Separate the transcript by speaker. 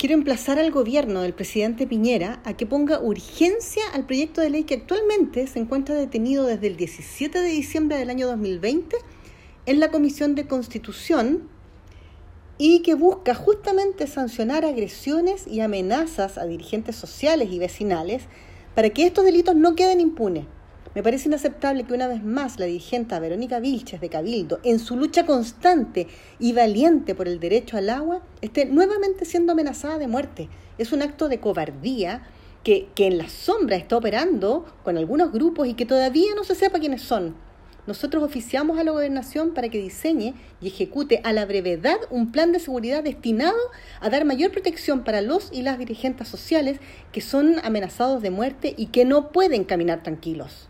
Speaker 1: quiero emplazar al gobierno del presidente Piñera a que ponga urgencia al proyecto de ley que actualmente se encuentra detenido desde el 17 de diciembre del año 2020 en la Comisión de Constitución y que busca justamente sancionar agresiones y amenazas a dirigentes sociales y vecinales para que estos delitos no queden impunes. Me parece inaceptable que una vez más la dirigente Verónica Vilches de Cabildo, en su lucha constante y valiente por el derecho al agua, esté nuevamente siendo amenazada de muerte. Es un acto de cobardía que, que en la sombra está operando con algunos grupos y que todavía no se sepa quiénes son. Nosotros oficiamos a la gobernación para que diseñe y ejecute a la brevedad un plan de seguridad destinado a dar mayor protección para los y las dirigentes sociales que son amenazados de muerte y que no pueden caminar tranquilos.